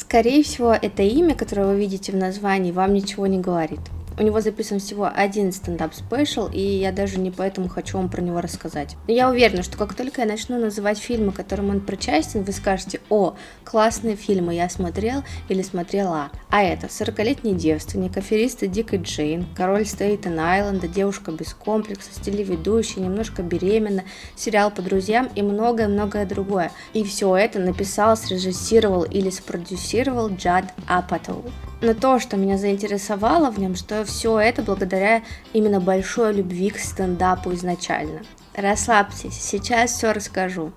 Скорее всего, это имя, которое вы видите в названии, вам ничего не говорит. У него записан всего один стендап special, и я даже не поэтому хочу вам про него рассказать. Но я уверена, что как только я начну называть фильмы, к которым он причастен, вы скажете, о, классные фильмы я смотрел или смотрела. А это «40-летний девственник», «Аферисты Дик и Джейн», «Король Стейтен Айленда», «Девушка без комплексов», «Телеведущий», «Немножко беременна», сериал «По друзьям» и многое-многое другое. И все это написал, срежиссировал или спродюсировал Джад Апатоу. Но то, что меня заинтересовало в нем, что все это благодаря именно большой любви к стендапу изначально. Расслабьтесь, сейчас все расскажу.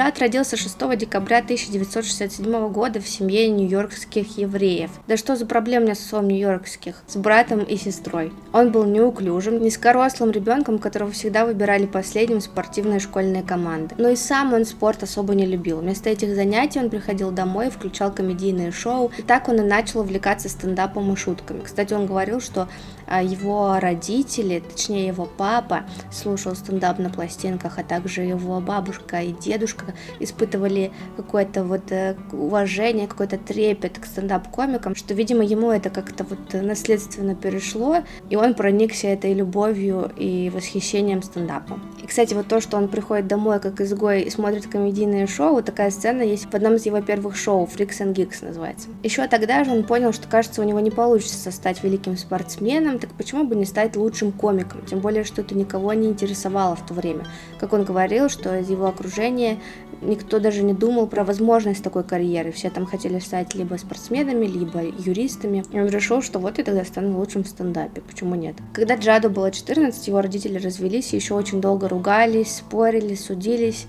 Джад родился 6 декабря 1967 года в семье нью-йоркских евреев. Да что за меня с отцом нью-йоркских? С братом и сестрой. Он был неуклюжим, низкорослым ребенком, которого всегда выбирали последним спортивные школьные команды. Но и сам он спорт особо не любил. Вместо этих занятий он приходил домой включал комедийные шоу. И так он и начал увлекаться стендапом и шутками. Кстати, он говорил, что его родители, точнее его папа, слушал стендап на пластинках, а также его бабушка и дедушка испытывали какое-то вот э, уважение, какой-то трепет к стендап-комикам, что, видимо, ему это как-то вот наследственно перешло, и он проникся этой любовью и восхищением стендапом. Кстати, вот то, что он приходит домой как изгой и смотрит комедийные шоу, такая сцена есть в одном из его первых шоу, Freaks and Geeks называется. Еще тогда же он понял, что, кажется, у него не получится стать великим спортсменом, так почему бы не стать лучшим комиком? Тем более, что это никого не интересовало в то время. Как он говорил, что из его окружения никто даже не думал про возможность такой карьеры. Все там хотели стать либо спортсменами, либо юристами. И он решил, что вот я тогда стану лучшим в стендапе. Почему нет? Когда Джаду было 14, его родители развелись и еще очень долго ругались, спорили, судились.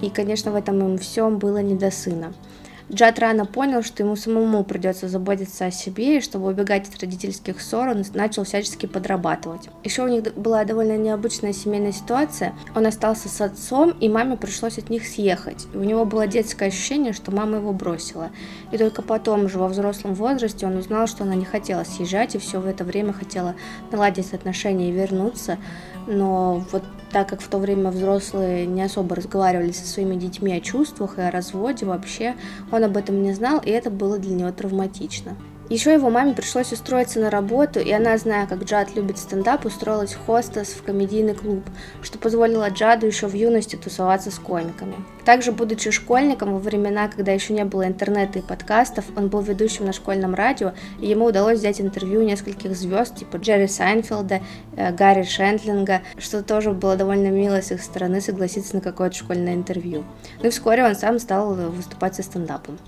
И, конечно, в этом им всем было не до сына. Джад рано понял, что ему самому придется заботиться о себе, и чтобы убегать от родительских ссор, он начал всячески подрабатывать. Еще у них была довольно необычная семейная ситуация. Он остался с отцом, и маме пришлось от них съехать. И у него было детское ощущение, что мама его бросила. И только потом, уже во взрослом возрасте, он узнал, что она не хотела съезжать, и все в это время хотела наладить отношения и вернуться. Но вот так как в то время взрослые не особо разговаривали со своими детьми о чувствах и о разводе вообще, он об этом не знал, и это было для него травматично. Еще его маме пришлось устроиться на работу, и она, зная, как Джад любит стендап, устроилась хостес в комедийный клуб, что позволило Джаду еще в юности тусоваться с комиками. Также, будучи школьником, во времена, когда еще не было интернета и подкастов, он был ведущим на школьном радио, и ему удалось взять интервью нескольких звезд, типа Джерри Сайнфилда, э, Гарри Шентлинга, что тоже было довольно мило с их стороны согласиться на какое-то школьное интервью. Ну и вскоре он сам стал выступать со стендапом.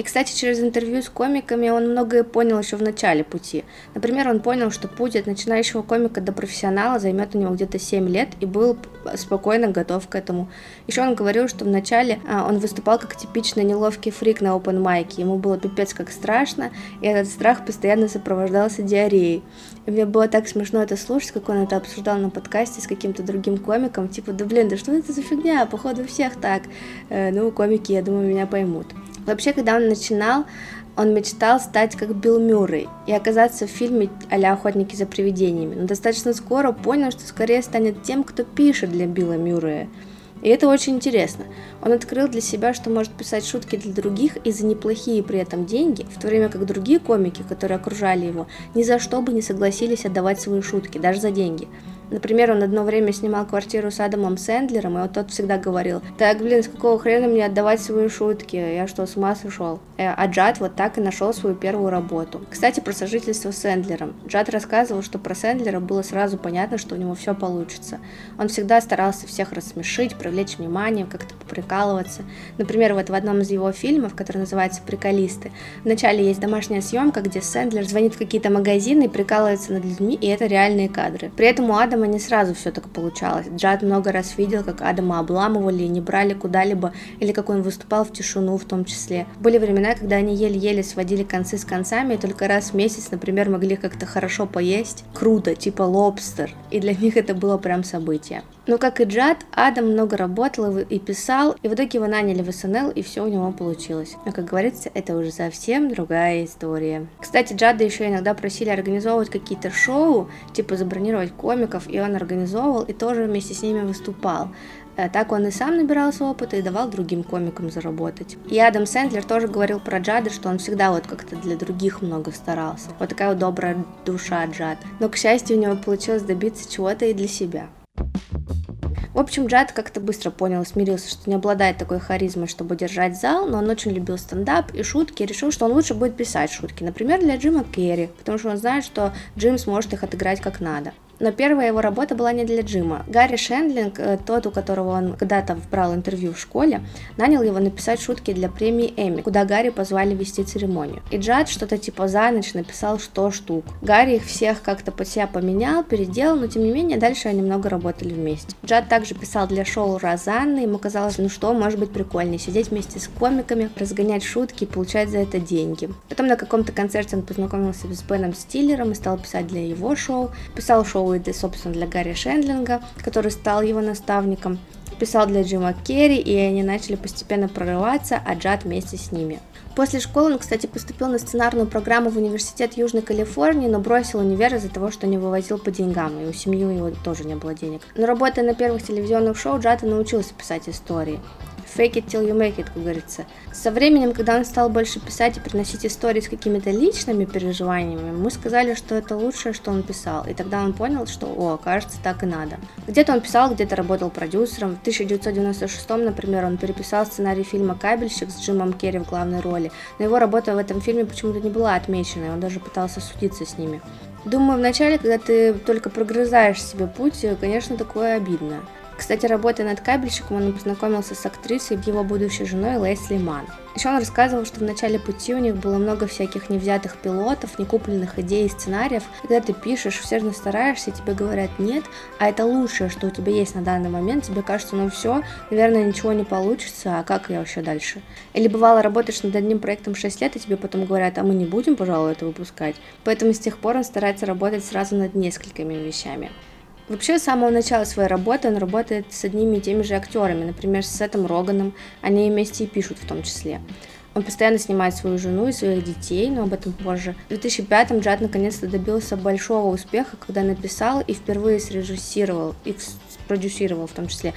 И, кстати, через интервью с комиками он многое понял еще в начале пути. Например, он понял, что путь от начинающего комика до профессионала займет у него где-то 7 лет и был спокойно готов к этому. Еще он говорил, что вначале а, он выступал как типичный неловкий фрик на open майке. Ему было пипец как страшно, и этот страх постоянно сопровождался диареей. И мне было так смешно это слушать, как он это обсуждал на подкасте с каким-то другим комиком. Типа, да блин, да что это за фигня? Походу всех так. Э, ну, комики, я думаю, меня поймут. Вообще, когда он начинал, он мечтал стать как Билл Мюррей и оказаться в фильме а «Охотники за привидениями», но достаточно скоро понял, что скорее станет тем, кто пишет для Билла Мюррея. И это очень интересно. Он открыл для себя, что может писать шутки для других и за неплохие при этом деньги, в то время как другие комики, которые окружали его, ни за что бы не согласились отдавать свои шутки, даже за деньги. Например, он одно время снимал квартиру с Адамом Сэндлером, и вот тот всегда говорил, так, блин, с какого хрена мне отдавать свои шутки, я что, с ума сошел? Э, а Джад вот так и нашел свою первую работу. Кстати, про сожительство с Сэндлером. Джад рассказывал, что про Сэндлера было сразу понятно, что у него все получится. Он всегда старался всех рассмешить, привлечь внимание, как-то поприкалываться. Например, вот в одном из его фильмов, который называется «Приколисты», вначале есть домашняя съемка, где Сэндлер звонит в какие-то магазины и прикалывается над людьми, и это реальные кадры. При этом у Адама Адама не сразу все так получалось. Джад много раз видел, как Адама обламывали и не брали куда-либо, или как он выступал в тишину в том числе. Были времена, когда они еле-еле сводили концы с концами, и только раз в месяц, например, могли как-то хорошо поесть. Круто, типа лобстер. И для них это было прям событие. Но как и Джад, Адам много работал и писал, и в итоге его наняли в СНЛ, и все у него получилось. Но, как говорится, это уже совсем другая история. Кстати, Джада еще иногда просили организовывать какие-то шоу, типа забронировать комиков, и он организовывал и тоже вместе с ними выступал. А так он и сам набирался опыта и давал другим комикам заработать. И Адам Сэндлер тоже говорил про Джада, что он всегда вот как-то для других много старался. Вот такая вот добрая душа Джад. Но, к счастью, у него получилось добиться чего-то и для себя. В общем, Джад как-то быстро понял смирился, что не обладает такой харизмой, чтобы держать зал, но он очень любил стендап и шутки, и решил, что он лучше будет писать шутки, например, для Джима Керри, потому что он знает, что Джим сможет их отыграть как надо. Но первая его работа была не для Джима. Гарри Шендлинг, э, тот, у которого он когда-то брал интервью в школе, нанял его написать шутки для премии Эми, куда Гарри позвали вести церемонию. И Джад что-то типа за ночь написал 100 штук. Гарри их всех как-то под себя поменял, переделал, но тем не менее дальше они много работали вместе. Джад также писал для шоу Розанны, ему казалось, ну что может быть прикольнее, сидеть вместе с комиками, разгонять шутки и получать за это деньги. Потом на каком-то концерте он познакомился с Беном Стиллером и стал писать для его шоу. Писал шоу Уэйда, собственно, для Гарри Шендлинга, который стал его наставником. Писал для Джима Керри, и они начали постепенно прорываться, а Джад вместе с ними. После школы он, кстати, поступил на сценарную программу в Университет Южной Калифорнии, но бросил универ из-за того, что не вывозил по деньгам, и у семьи у него тоже не было денег. Но работая на первых телевизионных шоу, Джад научился писать истории fake it till you make it, как говорится. Со временем, когда он стал больше писать и приносить истории с какими-то личными переживаниями, мы сказали, что это лучшее, что он писал. И тогда он понял, что, о, кажется, так и надо. Где-то он писал, где-то работал продюсером. В 1996, например, он переписал сценарий фильма «Кабельщик» с Джимом Керри в главной роли. Но его работа в этом фильме почему-то не была отмечена, и он даже пытался судиться с ними. Думаю, вначале, когда ты только прогрызаешь себе путь, конечно, такое обидно. Кстати, работая над кабельщиком, он познакомился с актрисой, его будущей женой Лесли Ман. Еще он рассказывал, что в начале пути у них было много всяких невзятых пилотов, некупленных идей и сценариев. И когда ты пишешь, все равно стараешься, тебе говорят нет, а это лучшее, что у тебя есть на данный момент, тебе кажется, ну все, наверное, ничего не получится, а как я вообще дальше? Или бывало, работаешь над одним проектом 6 лет, и тебе потом говорят, а мы не будем, пожалуй, это выпускать. Поэтому с тех пор он старается работать сразу над несколькими вещами. Вообще, с самого начала своей работы он работает с одними и теми же актерами, например, с Сетом Роганом, они вместе и пишут в том числе. Он постоянно снимает свою жену и своих детей, но об этом позже. В 2005-м Джад наконец-то добился большого успеха, когда написал и впервые срежиссировал и спродюсировал в том числе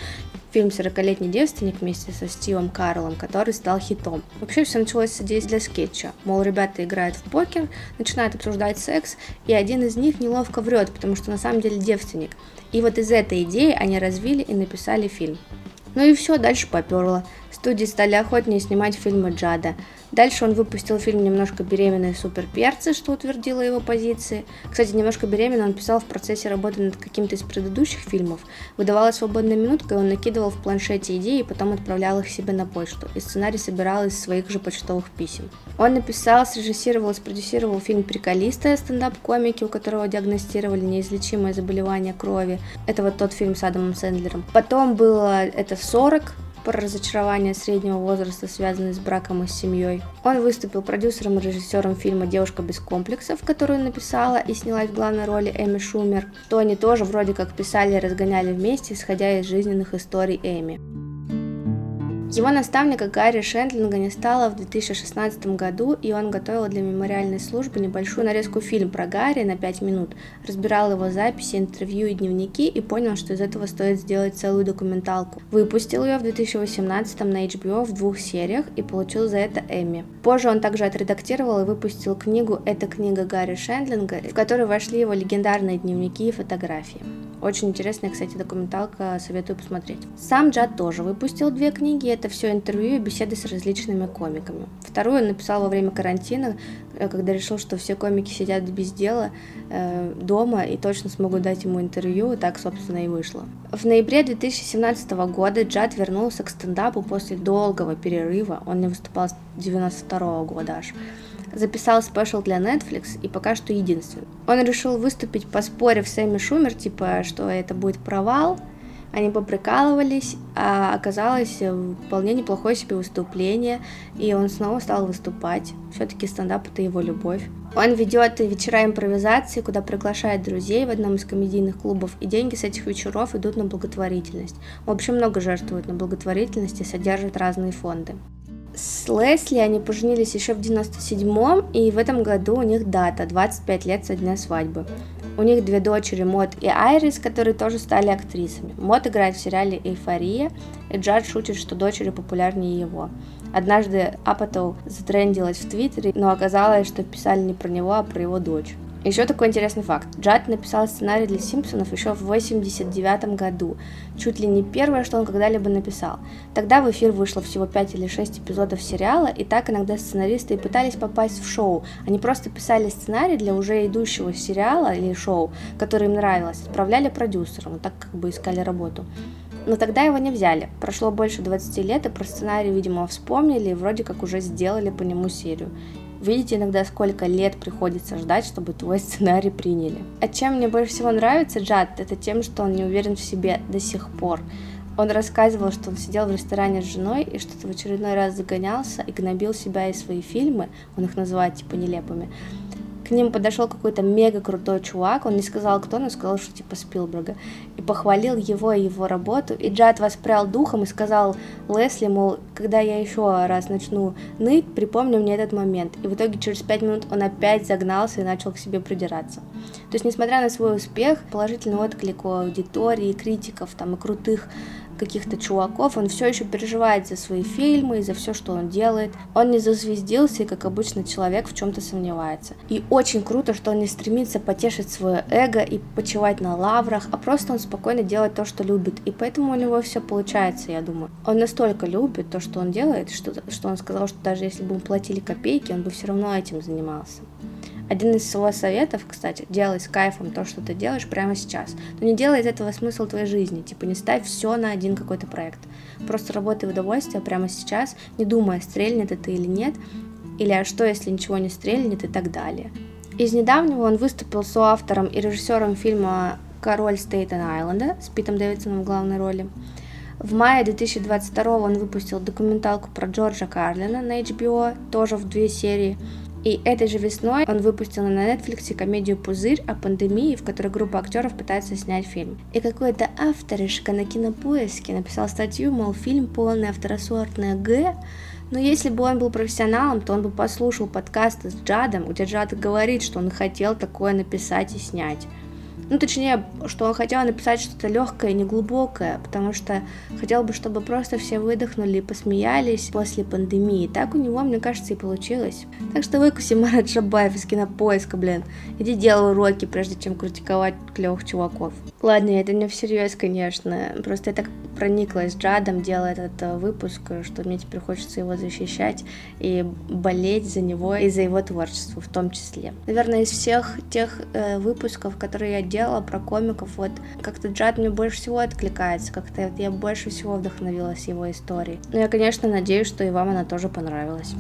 фильм «40-летний девственник» вместе со Стивом Карлом, который стал хитом. Вообще все началось с идеи для скетча. Мол, ребята играют в покер, начинают обсуждать секс, и один из них неловко врет, потому что на самом деле девственник. И вот из этой идеи они развили и написали фильм. Ну и все, дальше поперло. Студии стали охотнее снимать фильмы Джада. Дальше он выпустил фильм «Немножко беременные суперперцы», что утвердило его позиции. Кстати, «Немножко беременный» он писал в процессе работы над каким-то из предыдущих фильмов. Выдавалась свободная минутка, и он накидывал в планшете идеи и потом отправлял их себе на почту. И сценарий собирал из своих же почтовых писем. Он написал, срежиссировал и спродюсировал фильм «Приколисты» стендап-комики, у которого диагностировали неизлечимое заболевание крови. Это вот тот фильм с Адамом Сэндлером. Потом было это «40», про разочарование среднего возраста, связанные с браком и с семьей. Он выступил продюсером и режиссером фильма «Девушка без комплексов», которую написала и снялась в главной роли Эми Шумер, то они тоже вроде как писали и разгоняли вместе, исходя из жизненных историй Эми. Его наставника Гарри Шендлинга не стало в 2016 году, и он готовил для мемориальной службы небольшую нарезку фильм про Гарри на 5 минут, разбирал его записи, интервью и дневники и понял, что из этого стоит сделать целую документалку. Выпустил ее в 2018 на HBO в двух сериях и получил за это Эмми. Позже он также отредактировал и выпустил книгу «Это книга Гарри Шендлинга», в которой вошли его легендарные дневники и фотографии. Очень интересная, кстати, документалка, советую посмотреть. Сам Джад тоже выпустил две книги, это все интервью и беседы с различными комиками. Вторую он написал во время карантина, э, когда решил, что все комики сидят без дела э, дома и точно смогут дать ему интервью, и так, собственно, и вышло. В ноябре 2017 года Джад вернулся к стендапу после долгого перерыва, он не выступал с 92 года аж записал спешл для Netflix и пока что единственный. Он решил выступить, поспорив с Эми Шумер, типа, что это будет провал, они поприкалывались, а оказалось вполне неплохое себе выступление, и он снова стал выступать. Все-таки стендап это его любовь. Он ведет вечера импровизации, куда приглашает друзей в одном из комедийных клубов, и деньги с этих вечеров идут на благотворительность. В общем, много жертвуют на благотворительность и содержат разные фонды. С Лесли они поженились еще в 97-м, и в этом году у них дата 25 лет со дня свадьбы. У них две дочери Мод и Айрис, которые тоже стали актрисами. Мод играет в сериале «Эйфория», и Джад шутит, что дочери популярнее его. Однажды Апатоу затрендилась в Твиттере, но оказалось, что писали не про него, а про его дочь. Еще такой интересный факт. Джад написал сценарий для Симпсонов еще в 89 году. Чуть ли не первое, что он когда-либо написал. Тогда в эфир вышло всего 5 или 6 эпизодов сериала, и так иногда сценаристы и пытались попасть в шоу. Они просто писали сценарий для уже идущего сериала или шоу, который им нравилось, отправляли продюсерам, так как бы искали работу. Но тогда его не взяли. Прошло больше 20 лет, и про сценарий, видимо, вспомнили и вроде как уже сделали по нему серию. Видите иногда, сколько лет приходится ждать, чтобы твой сценарий приняли. А чем мне больше всего нравится Джад, это тем, что он не уверен в себе до сих пор. Он рассказывал, что он сидел в ресторане с женой и что-то в очередной раз загонялся и гнобил себя и свои фильмы, он их называет типа нелепыми, к ним подошел какой-то мега крутой чувак, он не сказал кто, но сказал, что типа Спилберга, и похвалил его и его работу, и Джад воспрял духом и сказал Лесли, мол, когда я еще раз начну ныть, припомни мне этот момент, и в итоге через пять минут он опять загнался и начал к себе придираться. То есть, несмотря на свой успех, положительный отклик у аудитории, критиков там, и крутых каких-то чуваков, он все еще переживает за свои фильмы и за все, что он делает. Он не зазвездился и, как обычно, человек в чем-то сомневается. И очень круто, что он не стремится потешить свое эго и почивать на лаврах, а просто он спокойно делает то, что любит. И поэтому у него все получается, я думаю. Он настолько любит то, что он делает, что, что он сказал, что даже если бы ему платили копейки, он бы все равно этим занимался. Один из его советов, кстати, делай с кайфом то, что ты делаешь прямо сейчас. Но не делай из этого смысл твоей жизни. Типа не ставь все на один какой-то проект. Просто работай в удовольствие прямо сейчас, не думая, стрельнет это или нет, или а что, если ничего не стрельнет и так далее. Из недавнего он выступил соавтором и режиссером фильма «Король Стейтен-Айленда» с Питом Дэвидсоном в главной роли. В мае 2022 он выпустил документалку про Джорджа Карлина на HBO, тоже в две серии – и этой же весной он выпустил на Netflix комедию «Пузырь» о пандемии, в которой группа актеров пытается снять фильм. И какой-то авторишка на кинопоиске написал статью, мол, фильм полный второсортное Г, но если бы он был профессионалом, то он бы послушал подкасты с Джадом, где Джад говорит, что он хотел такое написать и снять. Ну, точнее, что он хотел написать что-то легкое, не глубокое, потому что хотел бы, чтобы просто все выдохнули и посмеялись после пандемии. Так у него, мне кажется, и получилось. Так что выкуси Марат Шабаев из кинопоиска, блин. Иди делай уроки, прежде чем критиковать клевых чуваков. Ладно, это не всерьез, конечно. Просто я так прониклась Джадом, делая этот э, выпуск, что мне теперь хочется его защищать и болеть за него и за его творчество в том числе. Наверное, из всех тех э, выпусков, которые я делала про комиков, вот как-то Джад мне больше всего откликается, как-то я больше всего вдохновилась его историей. Но я, конечно, надеюсь, что и вам она тоже понравилась.